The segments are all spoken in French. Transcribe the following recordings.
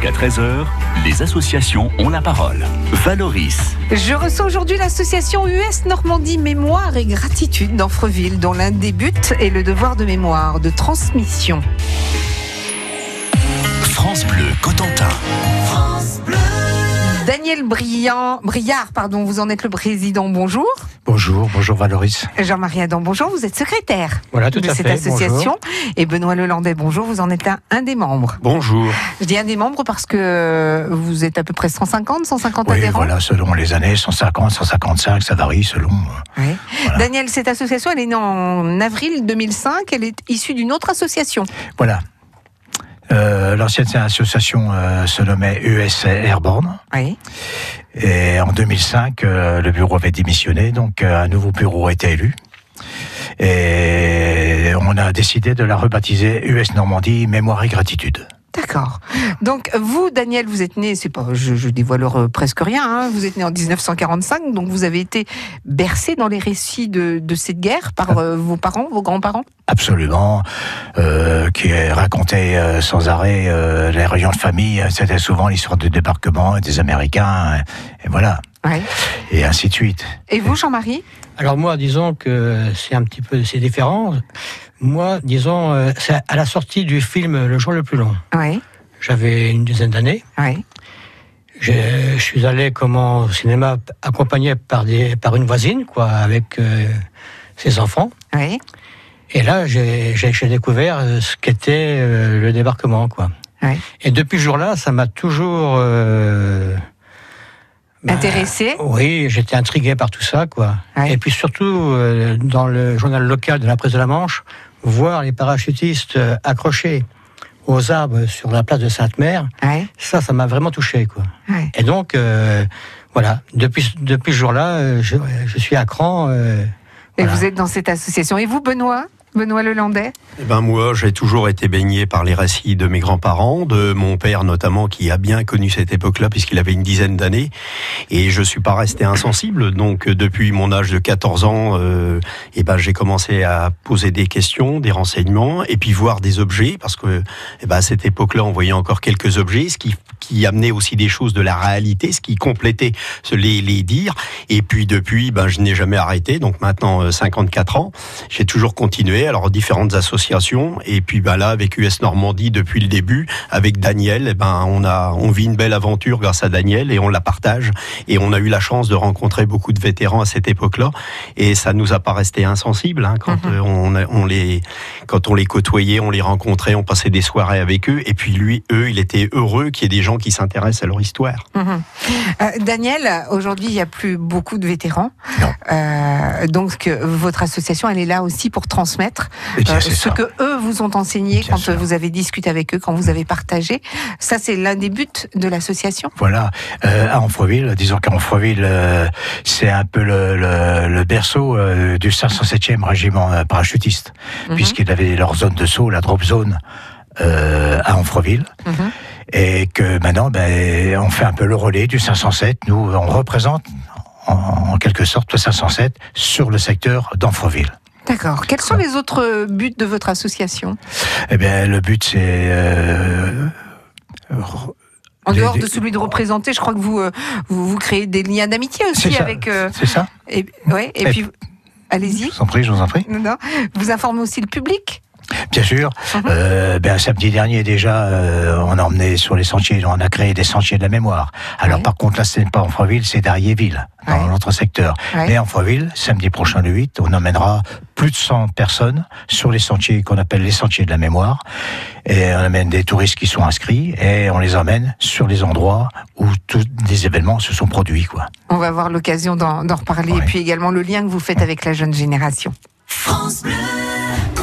Jusqu'à 13h, les associations ont la parole. Valoris. Je reçois aujourd'hui l'association US Normandie Mémoire et Gratitude d'Anfreville, dont l'un des buts est le devoir de mémoire, de transmission. France Bleu Cotentin. Daniel Briand, Briard, pardon, vous en êtes le président. Bonjour. Bonjour, bonjour Valoris. Jean-Marie Adam, bonjour. Vous êtes secrétaire Voilà, tout de à cette fait. association. Et Benoît Lelandais, bonjour. Vous en êtes un, un des membres. Bonjour. Je dis un des membres parce que vous êtes à peu près 150, 150 Oui, adhérents. voilà, selon les années, 150, 155, ça varie selon. euh, Oui. Daniel, cette association, elle est née en avril 2005. Elle est issue d'une autre association. Voilà. Euh, L'ancienne association euh, se nommait ES Airborne. Oui. Et en 2005, euh, le bureau avait démissionné, donc euh, un nouveau bureau a été élu. Et on a décidé de la rebaptiser US Normandie Mémoire et Gratitude. D'accord. Donc vous, Daniel, vous êtes né, c'est pas, je, je dévoile euh, presque rien. hein, vous êtes né en 1945, donc vous avez été bercé dans les récits de, de cette guerre par euh, vos parents, vos grands-parents? Absolument, euh, qui racontait euh, sans arrêt euh, les réunions de famille. C'était souvent l'histoire du débarquement et des Américains, et, et voilà, Ouais. et ainsi de suite. Et vous, Jean-Marie? Alors moi, disons que c'est un petit peu, c'est différent. Moi, disons, euh, c'est à la sortie du film Le jour le plus long. Oui. J'avais une dizaine d'années. Oui. Je, je suis allé comment au cinéma accompagné par des, par une voisine, quoi, avec euh, ses enfants. Oui. Et là, j'ai découvert euh, ce qu'était euh, le débarquement, quoi. Et depuis ce jour-là, ça m'a toujours euh, bah, Intéressé Oui, j'étais intrigué par tout ça, quoi. Et puis surtout, dans le journal local de la presse de la Manche, voir les parachutistes euh, accrochés aux arbres sur la place de Sainte-Mère, ça, ça m'a vraiment touché, quoi. Et donc, euh, voilà, depuis, depuis ce jour-là, euh, je, je suis à cran. euh, Et voilà. vous êtes dans cette association. Et vous, Benoît? Benoît Lelandais Eh ben moi, j'ai toujours été baigné par les récits de mes grands-parents, de mon père notamment, qui a bien connu cette époque-là puisqu'il avait une dizaine d'années, et je suis pas resté insensible. Donc depuis mon âge de 14 ans, euh, eh ben j'ai commencé à poser des questions, des renseignements, et puis voir des objets parce que eh ben à cette époque-là, on voyait encore quelques objets, ce qui qui amenait aussi des choses de la réalité, ce qui complétait ce- les, les dires. Et puis depuis, ben, je n'ai jamais arrêté. Donc maintenant, euh, 54 ans, j'ai toujours continué. Alors différentes associations. Et puis ben, là, avec US Normandie depuis le début, avec Daniel, eh ben, on a, on vit une belle aventure grâce à Daniel et on la partage. Et on a eu la chance de rencontrer beaucoup de vétérans à cette époque-là. Et ça nous a pas resté insensible hein, quand euh, on, a- on les, quand on les côtoyait, on les rencontrait, on passait des soirées avec eux. Et puis lui, eux, il était heureux qu'il y ait des gens qui s'intéressent à leur histoire. Mhm. Euh, Daniel, aujourd'hui, il n'y a plus beaucoup de vétérans. Non. Euh, donc, euh, votre association, elle est là aussi pour transmettre bien, euh, c'est ce ça. que eux vous ont enseigné Bien quand sûr. vous avez discuté avec eux, quand vous avez partagé. Ça, c'est l'un des buts de l'association. Voilà, à Amfreville, disons euh, c'est un peu le, le, le berceau du 507e régiment parachutiste, Mhm. puisqu'il avait leur zone de saut, la drop zone, euh, à Amfreville. Mhm. Et que maintenant, ben, on fait un peu le relais du 507. Nous, on représente en, en quelque sorte le 507 sur le secteur d'Amfreville. D'accord. Quels sont les autres buts de votre association? Eh bien, le but, c'est euh, En dehors de celui de représenter, je crois que vous, euh, vous, vous créez des liens d'amitié aussi ça. avec. euh, C'est ça et, ouais, et Et- puis, Je allez-y. vous en prie, je vous en prie. Non, non. Vous informez aussi le public? Bien sûr. Mhm. Euh, ben, samedi dernier déjà, euh, on a emmené sur les sentiers, on a créé des sentiers de la mémoire. Alors Ouais. par contre là, ce n'est pas Amfreville, c'est Dariéville, dans Ouais. notre secteur. Ouais. Mais Amfreville, samedi prochain le 8, on emmènera plus de 100 personnes sur les sentiers qu'on appelle les sentiers de la mémoire. Et on amène des touristes qui sont inscrits et on les emmène sur les endroits où tous les événements se sont produits. Quoi. On va avoir l'occasion d'en reparler. Ouais. Et puis également le lien que vous faites avec la jeune génération. France Bleu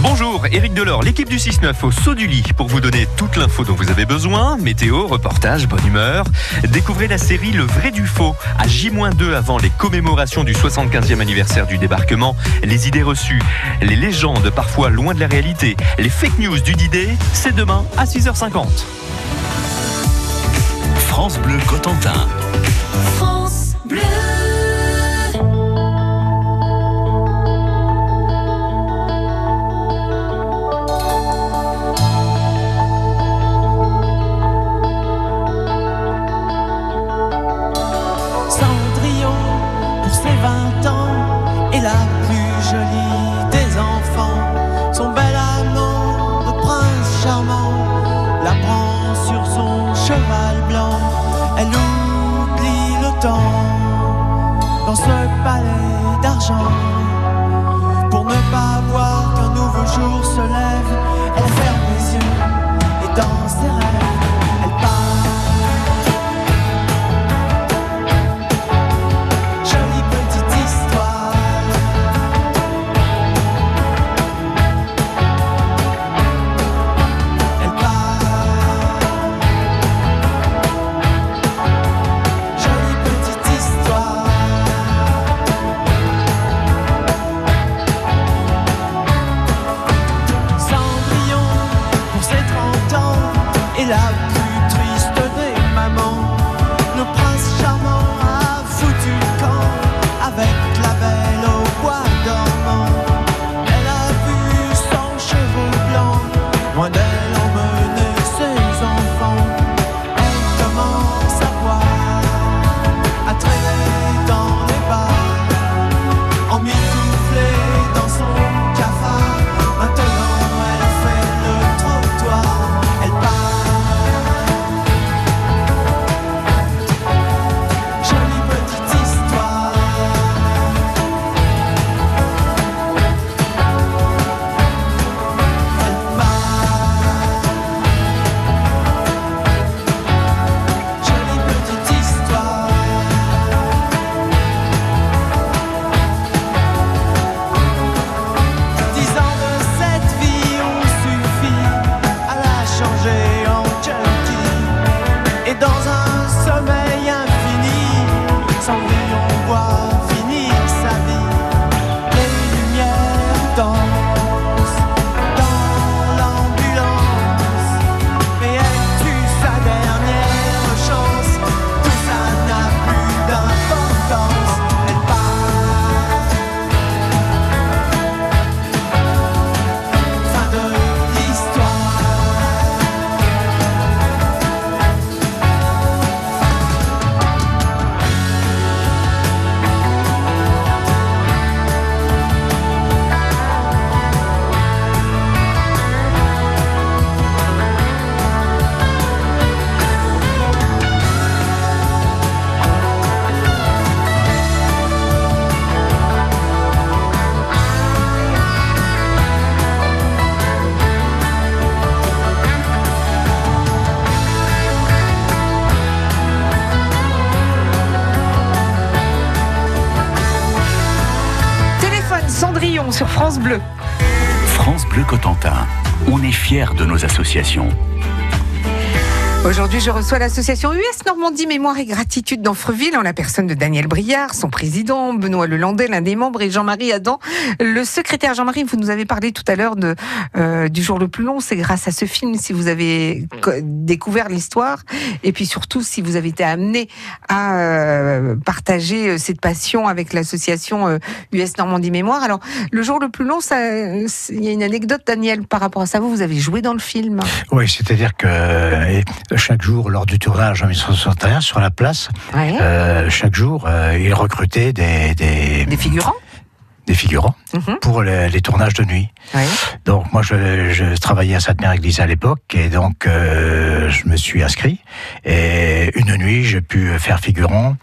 Bonjour, Éric Delorme. Alors, l'équipe du 6-9 au saut du lit pour vous donner toute l'info dont vous avez besoin. Météo, reportage, bonne humeur. Découvrez la série Le vrai du faux à J-2 avant les commémorations du 75e anniversaire du débarquement. Les idées reçues, les légendes parfois loin de la réalité, les fake news du D-Day, c'est demain à 6h50. France Bleu Cotentin. France Bleu. Cheval blanc. Elle oublie le temps dans ce palais d'argent. Pour ne pas voir qu'un nouveau jour se lève, la plus triste des mamans. Associations. Aujourd'hui, je reçois l'association US Normandie Mémoire et Gratitude d'Anfreville en la personne de Daniel Briard, son président, Benoît Lelandais, l'un des membres, et Jean-Marie Adam, le secrétaire. Jean-Marie, vous nous avez parlé tout à l'heure euh, du jour le plus long. C'est grâce à ce film si vous avez co- découvert l'histoire et puis surtout si vous avez été amené à euh, partager euh, cette passion avec l'association euh, US Normandie Mémoire. Alors, le jour le plus long, il y a une anecdote, Daniel, par rapport à ça. Vous, vous avez joué dans le film. Oui, c'est-à-dire que euh, chaque jour, lors du tournage en 1961, sur la place, Ouais. euh, chaque jour, euh, ils recrutaient des, des, Des figurants? Des figurants Mhm. pour les, les tournages de nuit. Donc moi, je, je travaillais à Sainte-Mère-Église à l'époque, et donc euh, je me suis inscrit. Et une nuit, j'ai pu faire figurant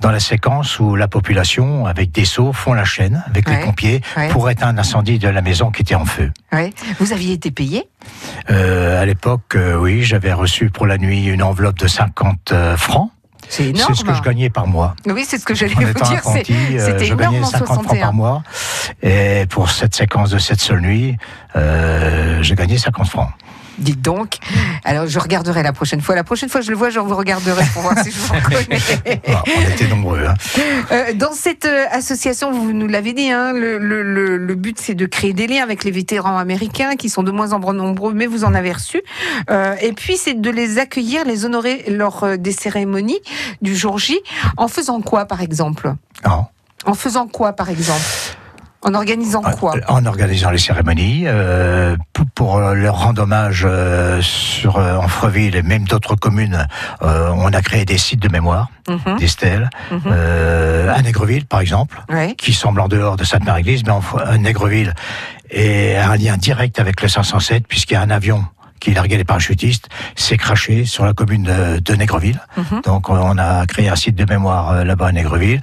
dans la séquence où la population, avec des seaux, font la chaîne avec les pompiers pour éteindre l'incendie de la maison qui était en feu. Vous aviez été payé? Euh, à l'époque, euh, oui, j'avais reçu pour la nuit une enveloppe de 50 euh, francs. C'est énorme. C'est ce que je gagnais par mois. Oui, c'est ce que j'allais vous dire. euh, C'était je énorme gagnais en 50 francs 61. par mois. Et pour cette séquence de cette seule nuit, euh, j'ai gagné 50 francs. Dites donc. Alors, je regarderai la prochaine fois. La prochaine fois, je le vois, je vous regarderai pour voir si je vous reconnais. Ah, on était nombreux. hein. Euh, dans cette euh, association, vous nous l'avez dit, hein, le, le- le- le but c'est de créer des liens avec les vétérans américains qui sont de moins en moins nombreux, mais vous en avez reçu. Euh, et puis c'est de les accueillir, les honorer lors des cérémonies du jour J. En faisant quoi, par exemple? Non. En faisant quoi, par exemple? En organisant quoi En organisant les cérémonies, euh, pour, pour leur rendre hommage euh, sur euh, en Freville et même d'autres communes, euh, on a créé des sites de mémoire, Mhm, des stèles. mhm. À Négreville, par exemple, qui semble en dehors de Sainte-Marie-Église, mais en, à Négreville est un lien direct avec le 507, puisqu'il y a un avion qui larguait les parachutistes, s'est craché sur la commune de, de Négreville. Mhm. Donc on a créé un site de mémoire là-bas à Négreville.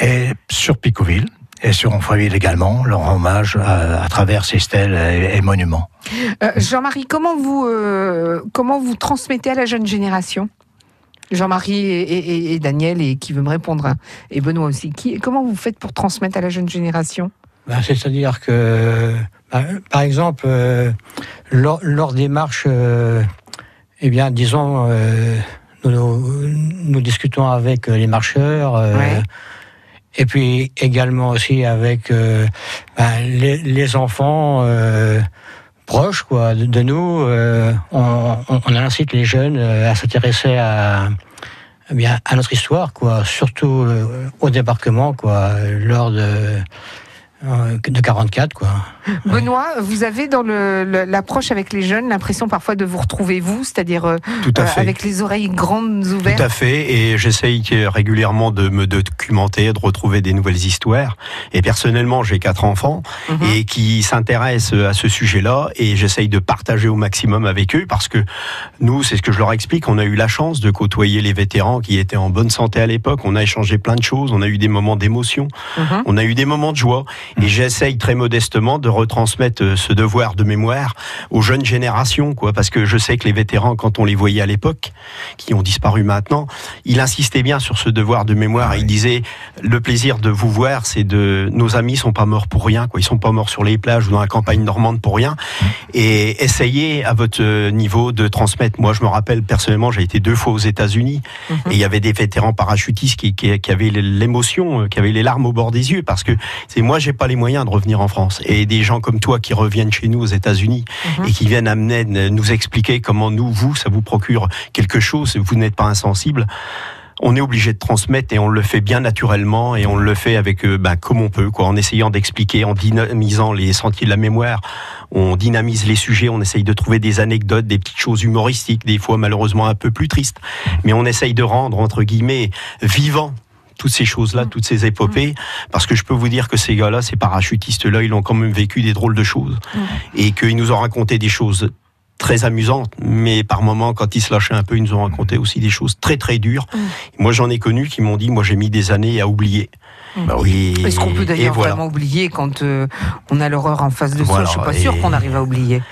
Et sur Picouville, et sur Onfreville également, leur hommage à, à travers ces stèles et, et monuments. Euh, Jean-Marie, comment vous euh, comment vous transmettez à la jeune génération? Jean-Marie et, et- et Daniel et qui veut me répondre hein, et Benoît aussi. Qui, comment vous faites pour transmettre à la jeune génération? Ben, C'est-à-dire que, ben, par exemple, euh, lors, lors des marches, euh, eh bien, disons, euh, nous, nous- nous discutons avec les marcheurs, euh, Ouais. Et puis également aussi avec euh, ben, les, les enfants euh, proches quoi, de, de nous. euh, on, on- on incite les jeunes euh, à s'intéresser à, eh bien, à notre histoire, quoi, surtout au débarquement, quoi, lors de de 44, quoi. Benoît, vous avez dans le- le- l'approche avec les jeunes l'impression parfois de vous retrouver vous, c'est-à-dire euh, euh, avec les oreilles grandes ouvertes. Tout à fait, et j'essaye régulièrement de me documenter, de retrouver des nouvelles histoires. Et personnellement, j'ai quatre enfants Mhm. et qui s'intéressent à ce sujet-là, et j'essaye de partager au maximum avec eux parce que nous, c'est ce que je leur explique, on a eu la chance de côtoyer les vétérans qui étaient en bonne santé à l'époque. On a échangé plein de choses, on a eu des moments d'émotion, Mhm. on a eu des moments de joie, et j'essaye très modestement de retransmettre euh, ce devoir de mémoire aux jeunes générations, quoi, parce que je sais que les vétérans, quand on les voyait à l'époque, qui ont disparu maintenant, il insistait bien sur ce devoir de mémoire. Il disait le plaisir de vous voir, c'est de nos amis sont pas morts pour rien, quoi. Ils sont pas morts sur les plages ou dans la campagne normande pour rien. Et essayez à votre euh, niveau de transmettre. Moi, je me rappelle personnellement, j'ai été deux fois aux États-Unis Mhm. et il y avait des vétérans parachutistes qui, qui, qui avaient l'émotion, euh, qui avaient les larmes au bord des yeux parce que c'est moi, j'ai pas les moyens de revenir en France. Et des gens comme toi qui reviennent chez nous aux États-Unis Mhm. et qui viennent amener, nous expliquer comment nous, vous, ça vous procure quelque chose, vous n'êtes pas insensible. On est obligé de transmettre et on le fait bien naturellement et on le fait avec euh, ben, comme on peut, quoi, en essayant d'expliquer, en dynamisant les sentiers de la mémoire. On dynamise les sujets, on essaye de trouver des anecdotes, des petites choses humoristiques, des fois malheureusement un peu plus tristes, mais on essaye de rendre entre guillemets vivant toutes ces choses-là, toutes ces épopées, parce que je peux vous dire que ces gars-là, ces parachutistes-là, ils ont quand même vécu des drôles de choses et qu'ils nous ont raconté des choses très amusantes, mais par moments, quand ils se lâchaient un peu, ils nous ont raconté aussi des choses très très dures. Moi, j'en ai connu qui m'ont dit, moi, j'ai mis des années à oublier. Bah oui. Est-ce qu'on peut d'ailleurs voilà. vraiment oublier quand euh, on a l'horreur en face de Voilà, soi Je suis pas et- sûre qu'on arrive à oublier.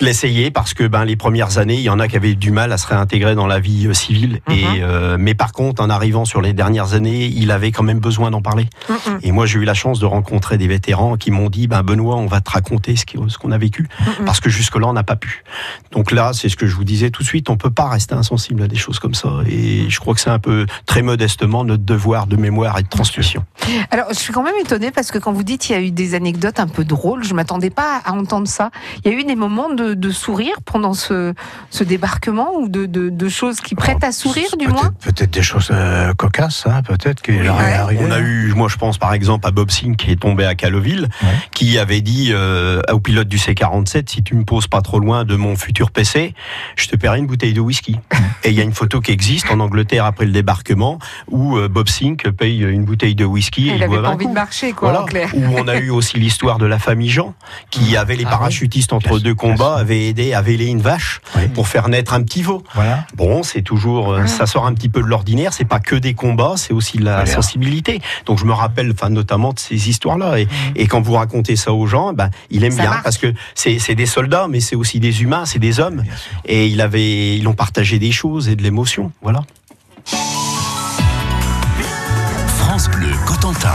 L'essayer parce que ben les premières années, il y en a qui avaient du mal à se réintégrer dans la vie euh, civile. Mhm. Et euh, mais par contre, en arrivant sur les dernières années, il avait quand même besoin d'en parler. Mhm. Et moi, j'ai eu la chance de rencontrer des vétérans qui m'ont dit, ben Benoît, on va te raconter ce qu'on a vécu, Mhm. parce que jusque-là, on n'a pas pu. Donc là, c'est ce que je vous disais tout de suite, on peut pas rester insensible à des choses comme ça. Et je crois que c'est un peu très modestement notre devoir de mémoire et de transmission. Alors, je suis quand même étonnée parce que quand vous dites qu'il y a eu des anecdotes un peu drôles, je m'attendais pas à entendre ça. Il y a eu des moments de, de sourire pendant ce, ce débarquement ou de, de- de choses qui prêtent à sourire, du Peut-être- moins Peut-être des choses euh, cocasses, hein, peut-être qu'il leur Ouais. On a eu, moi je pense par exemple à Bob Singh qui est tombé à Caloville, Ouais. qui avait dit euh, au pilote du C-47, si tu me poses pas trop loin de mon futur PC, je te paierai une bouteille de whisky. Et il y a une photo qui existe en Angleterre après le débarquement où euh, Bob Singh paye une bouteille de whisky. et Il avait pas envie coup. de marcher, quoi, Voilà. en clair. Où on a eu aussi l'histoire de la famille Jean, qui avait les Ah oui. parachutistes entre Bien deux bien sûr. avait aidé à véler une vache Oui. pour faire naître un petit veau. Voilà. Bon, c'est toujours, euh, ça sort un petit peu de l'ordinaire. C'est pas que des combats, c'est aussi de la Voilà. sensibilité. Donc je me rappelle, enfin notamment de ces histoires-là. Et, et quand vous racontez ça aux gens, ben il aime Ça bien marche. parce que c'est des soldats, mais c'est aussi des humains, c'est des hommes. Et il avait, ils ont partagé des choses et de l'émotion. Voilà. France Bleu Cotentin.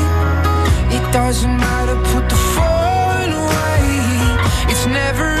Doesn't matter, put the phone away. It's never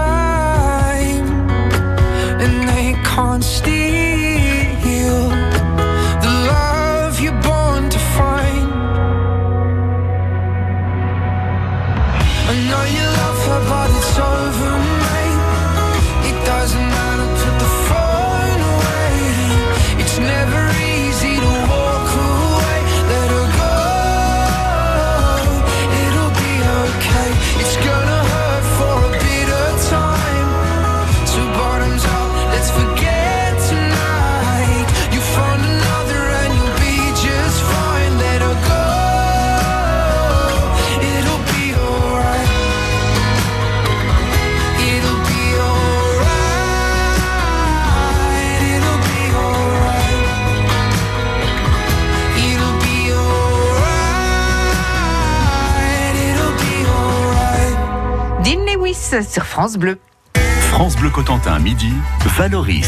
sur France Bleu. France Bleu Cotentin, midi, Valoris.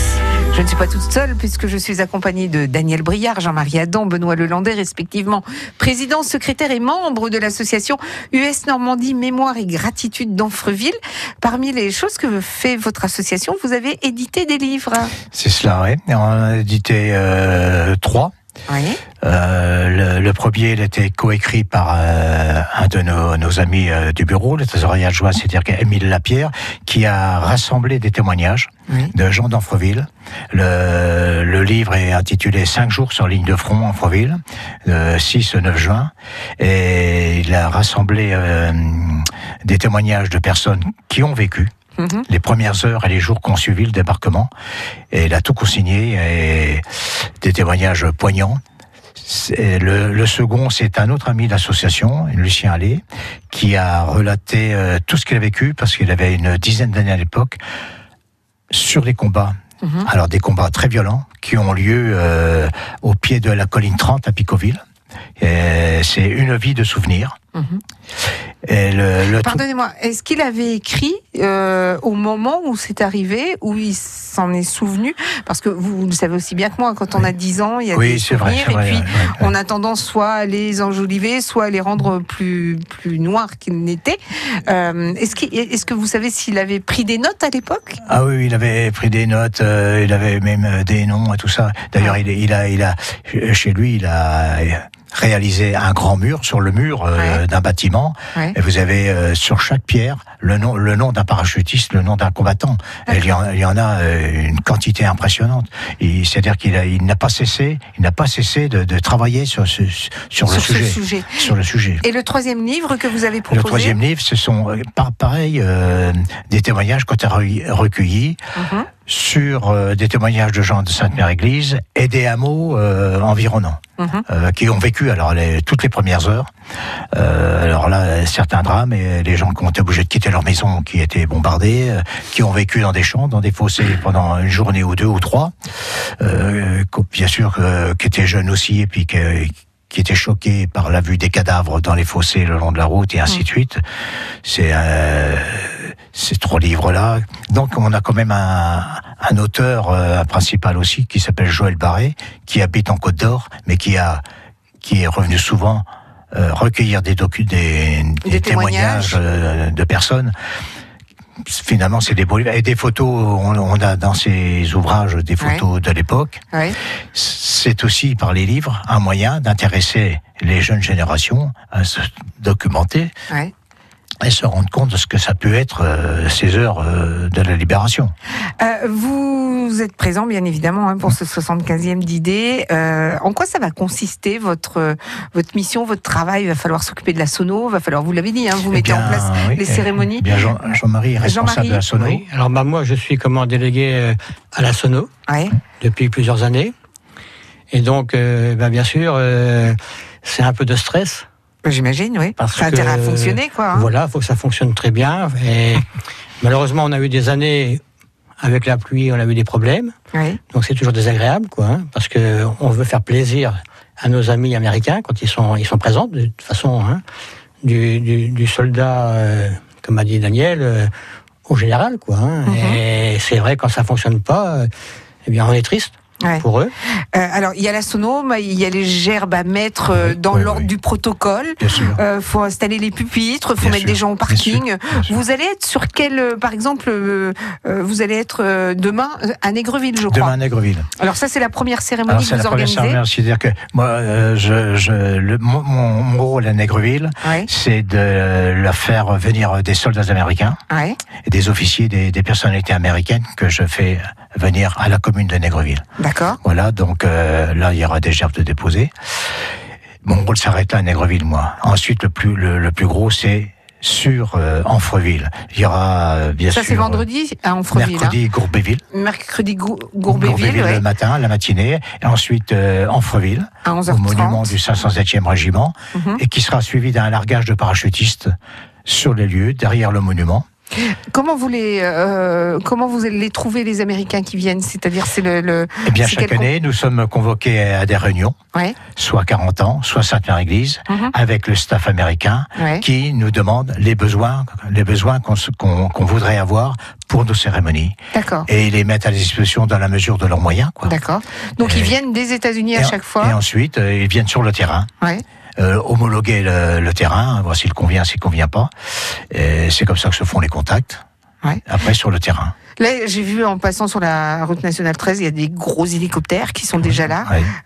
Je ne suis pas toute seule puisque je suis accompagnée de Daniel Briard, Jean-Marie Adam, Benoît Lelandais, respectivement président, secrétaire et membre de l'association US Normandie Mémoire et Gratitude d'Anfreville. Parmi les choses que fait votre association, vous avez édité des livres. C'est cela, oui. On en a édité euh, trois. Oui. Euh, le, le premier, il a été coécrit par euh, un de nos, nos amis euh, du bureau, le trésorier adjoint, c'est-à-dire Émile Lapierre, qui a rassemblé des témoignages Oui. de gens d'Anfreville. Le, le livre est intitulé Cinq jours sur ligne de front Anfreville, le 6 au 9 juin, et il a rassemblé des témoignages de personnes qui ont vécu Mhm. les premières heures et les jours qu'on suivi le débarquement. Et il a tout consigné et des témoignages poignants. C'est- Le, le second, c'est un autre ami de l'association, Lucien Allais, qui a relaté euh, tout ce qu'il a vécu, parce qu'il avait une dizaine d'années à l'époque, sur les combats. Mhm. Alors des combats très violents qui ont lieu euh, au pied de la colline 30 à Picoville. C'est une vie de souvenirs. Mhm. Pardonnez-moi, est-ce qu'il avait écrit euh, au moment où c'est arrivé, où il s'en est souvenu? Parce que vous, vous le savez aussi bien que moi, quand on a 10 ans, il y a Oui, des vrai, souvenirs, vrai, et puis ouais, ouais, on a tendance soit à les enjoliver, soit à les rendre plus, plus noirs qu'ils n'étaient. Euh, est-ce, que vous savez s'il avait pris des notes à l'époque? Ah oui, il avait pris des notes, euh, il avait même des noms et tout ça. D'ailleurs, il, il a, il a, chez lui, il a réalisé un grand mur sur le mur euh, Ouais. d'un bâtiment. Ouais. Et vous avez euh, sur chaque pierre le nom, le nom d'un parachutiste, le nom d'un combattant. Et il, y en, il y en a euh, une quantité impressionnante. C'est-à-dire qu'il a- il n'a pas cessé, il n'a pas cessé de, de travailler sur, ce, sur, le Sur ce sujet, sujet. Sur le sujet. Et le troisième livre que vous avez proposé Le troisième livre, ce sont euh, par, pareil euh, des témoignages qu'on a re- recueillis Mhm. Sur euh, des témoignages de gens de Sainte-Mère-Église et des hameaux euh, environnants Mhm. euh, qui ont vécu alors les, toutes les premières heures. Euh, alors là, certains drames et les gens qui ont été obligés de quitter leur maison, qui étaient bombardés, euh, qui ont vécu dans des champs, dans des fossés pendant une journée ou deux ou trois, euh, bien sûr euh, qui étaient jeunes aussi et puis que- qui étaient choqués par la vue des cadavres dans les fossés le long de la route et ainsi de suite. C'est euh, ces trois livres-là. Donc on a quand même un, un auteur, euh, un principal aussi, qui s'appelle Joël Barré, qui habite en Côte d'Or, mais qui a qui est revenu souvent euh, recueillir des, docu des, des Des témoignages. témoignages euh, de personnes. Finalement, c'est des beaux livres. Et des photos, on, on a dans ces ouvrages des photos de l'époque. Ouais. C'est aussi par les livres un moyen d'intéresser les jeunes générations à se documenter Ouais. Et se rendre compte de ce que ça peut être euh, ces heures euh, de la libération. Euh, vous êtes présent, bien évidemment, hein, pour ce 75e d'idées. Euh, en quoi ça va consister, votre, votre mission, votre travail? Il va falloir s'occuper de la sono, va falloir, vous l'avez dit, hein, vous Eh mettez bien, en place oui, les eh cérémonies. bien, Jean- Jean-Marie est responsable Jean-Marie, de la sono. Oui. Alors bah, moi, je suis comment délégué à la Sono Ouais. depuis plusieurs années. Et donc, euh, bah, bien sûr, euh, c'est un peu de stress. J'imagine, oui. Parce Ça a intérêt à fonctionner, quoi. hein. Voilà, il faut que ça fonctionne très bien. Et malheureusement, on a eu des années avec la pluie, on a eu des problèmes. Donc c'est toujours désagréable, quoi, hein, parce que on veut faire plaisir à nos amis américains quand ils sont ils sont présents. De toute façon, hein, du, du, du soldat, euh, comme a dit Daniel, euh, au général, quoi. hein. Mhm. Et c'est vrai quand ça fonctionne pas, euh, eh bien on est triste Ouais. pour eux. Euh, alors, il y a la il y a les gerbes à mettre euh, dans l'ordre du protocole. Sûr. Euh, faut installer les pupitres, faut Bien mettre sûr, des gens au bien parking. sûr, bien sûr. Vous allez être sur quel, par exemple, vous allez être demain à Négreville, je crois. Demain à Négreville. Alors ça, c'est la première cérémonie Alors que c'est vous la première organisez. cérémonie, c'est-à-dire que moi, je, je, le, mon, rôle à Négreville, c'est de leur faire venir des soldats américains et des officiers, des, des personnalités américaines que je fais venir à la commune de Négreville. d'accord. Voilà, donc euh, là, il y aura des gerbes de déposer. Mon rôle s'arrête là à Négreville, moi. Ensuite, le plus, le, le plus gros, c'est sur euh, Anfreville. Il y aura, euh, bien Ça, sûr... c'est vendredi à Anfreville. Mercredi, Gourbéville. hein. Mercredi, Gou- Gourbéville, ouais, le matin, la matinée. Et ensuite, euh, Anfreville, à au monument 11h30. du 507e régiment. Mhm. Et qui sera suivi d'un largage de parachutistes sur les lieux, derrière le monument. Comment vous les, euh, comment vous les trouvez les Américains qui viennent? C'est-à-dire, c'est le, le... Eh bien, chaque année, nous sommes convoqués à des réunions, ouais, soit 40 ans, soit Sainte-Mère-Église, Mhm. avec le staff américain, ouais. qui nous demande les besoins, les besoins qu'on voudrait avoir pour nos cérémonies, D'accord. et ils les mettent à disposition dans la mesure de leurs moyens. Quoi. D'accord. Donc Et- ils viennent des États-Unis à Et- chaque Et fois. ensuite, euh, ils viennent sur le terrain, Ouais. Euh, homologuer le, le terrain, voir s'il convient, s'il convient pas. C'est comme ça que se font les contacts. Ouais. Après, sur le terrain. Là, j'ai vu en passant sur la route nationale 13, il y a des gros hélicoptères qui sont déjà là.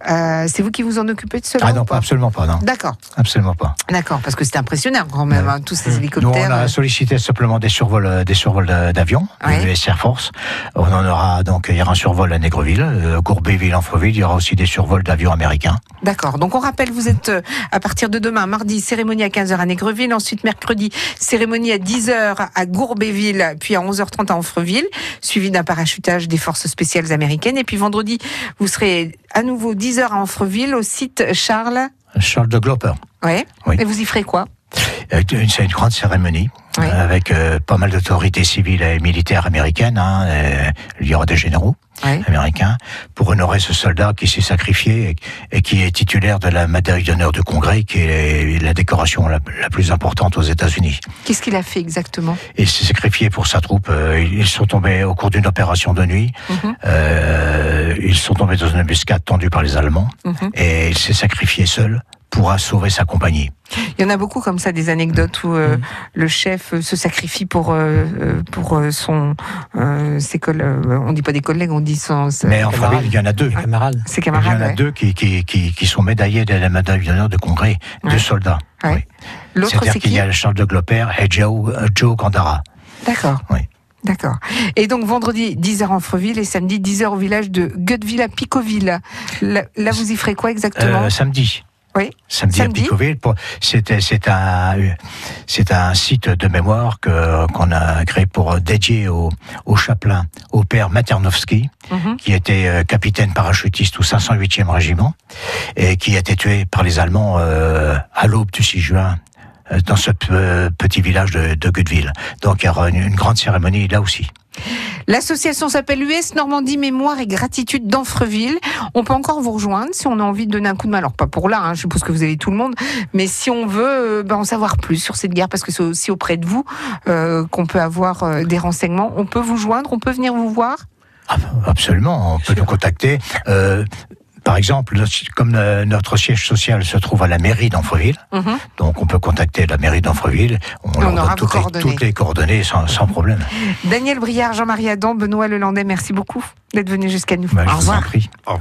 Euh, c'est vous qui vous en occupez de cela Ah non, pas? absolument pas, non. D'accord, Absolument pas. d'accord, parce que c'est impressionnant quand même, hein, tous ces Nous, hélicoptères. on a euh, sollicité simplement des survols, euh, des survols d'a- d'avions, Ouais. de l'US Air Force. On en aura donc, il y aura un survol à Négreville, Gourbéville, Anfreville. Il y aura aussi des survols d'avions américains. D'accord. Donc on rappelle, vous êtes à partir de demain, mardi, cérémonie à 15h à Négreville, ensuite mercredi, cérémonie à 10h à Gourbéville, puis à 11h30 à Anfreville, suivi d'un parachutage des forces spéciales américaines. Et puis vendredi, vous serez à nouveau 10h à Anfreville au site Charles. Charles de. Ouais. Oui. Et vous y ferez quoi? Euh, C'est une grande cérémonie Oui. euh, avec euh, pas mal d'autorités civiles et militaires américaines. hein, et il y aura des généraux américains pour honorer ce soldat qui s'est sacrifié et, et qui est titulaire de la médaille d'honneur du Congrès, qui est la décoration la, la plus importante aux États-Unis. Qu'est-ce qu'il a fait exactement? Il s'est sacrifié pour sa troupe. Euh, Ils sont tombés au cours d'une opération de nuit. Mhm. Euh, ils sont tombés dans une embuscade tendue par les Allemands. Mhm. Et il s'est sacrifié seul pourra sauver sa compagnie. Il y en a beaucoup comme ça, des anecdotes où euh, le chef euh, se sacrifie pour euh, pour son euh, ses on dit pas des collègues, on dit son, Mais en camarades. Freville, il y en a deux. Camarades. ses Il y en camarades. a ouais. deux qui, qui, qui, qui sont médaillés de la médaille d'honneur de congrès, Ouais. deux soldats. Ouais. Oui. L'autre C'est-à-dire c'est qu'il qui y a Charles de Gloper et Joe, Joe Candara. D'accord. Oui. D'accord. Et donc vendredi 10h en Freville et samedi 10h au village de Gutteville à Picoville. Là, là, vous y ferez quoi exactement? Euh, samedi. Oui. Samedi, Samedi. à Picoville. pour- C'était, c'est un, c'est un site de mémoire que, qu'on a créé pour dédier au, au chapelain, au père Maternowski, Mhm. qui était euh, capitaine parachutiste au 508e régiment et qui a été tué par les Allemands euh, à l'aube du 6 juin euh, dans ce pe- petit village de, de Gutteville. Donc il y aura une, une grande cérémonie là aussi. L'association s'appelle US Normandie Mémoire et Gratitude d'Anfreville. On peut encore vous rejoindre si on a envie de donner un coup de main. Alors pas pour là, hein, je suppose que vous avez tout le monde, mais si on veut euh, ben, en savoir plus sur cette guerre, parce que c'est aussi auprès de vous euh, qu'on peut avoir euh, des renseignements, on peut vous joindre, on peut venir vous voir. Ah, Absolument, on peut nous contacter. Par exemple, comme notre siège social se trouve à la mairie d'Anfreville, Mhm. donc on peut contacter la mairie d'Anfreville. On, on leur aura donne toutes les, coordonnées. toutes les coordonnées sans, sans problème. Daniel Briard, Jean-Marie Adam, Benoît Lelandais, merci beaucoup d'être venu jusqu'à nous. Bah, Au revoir. Au revoir.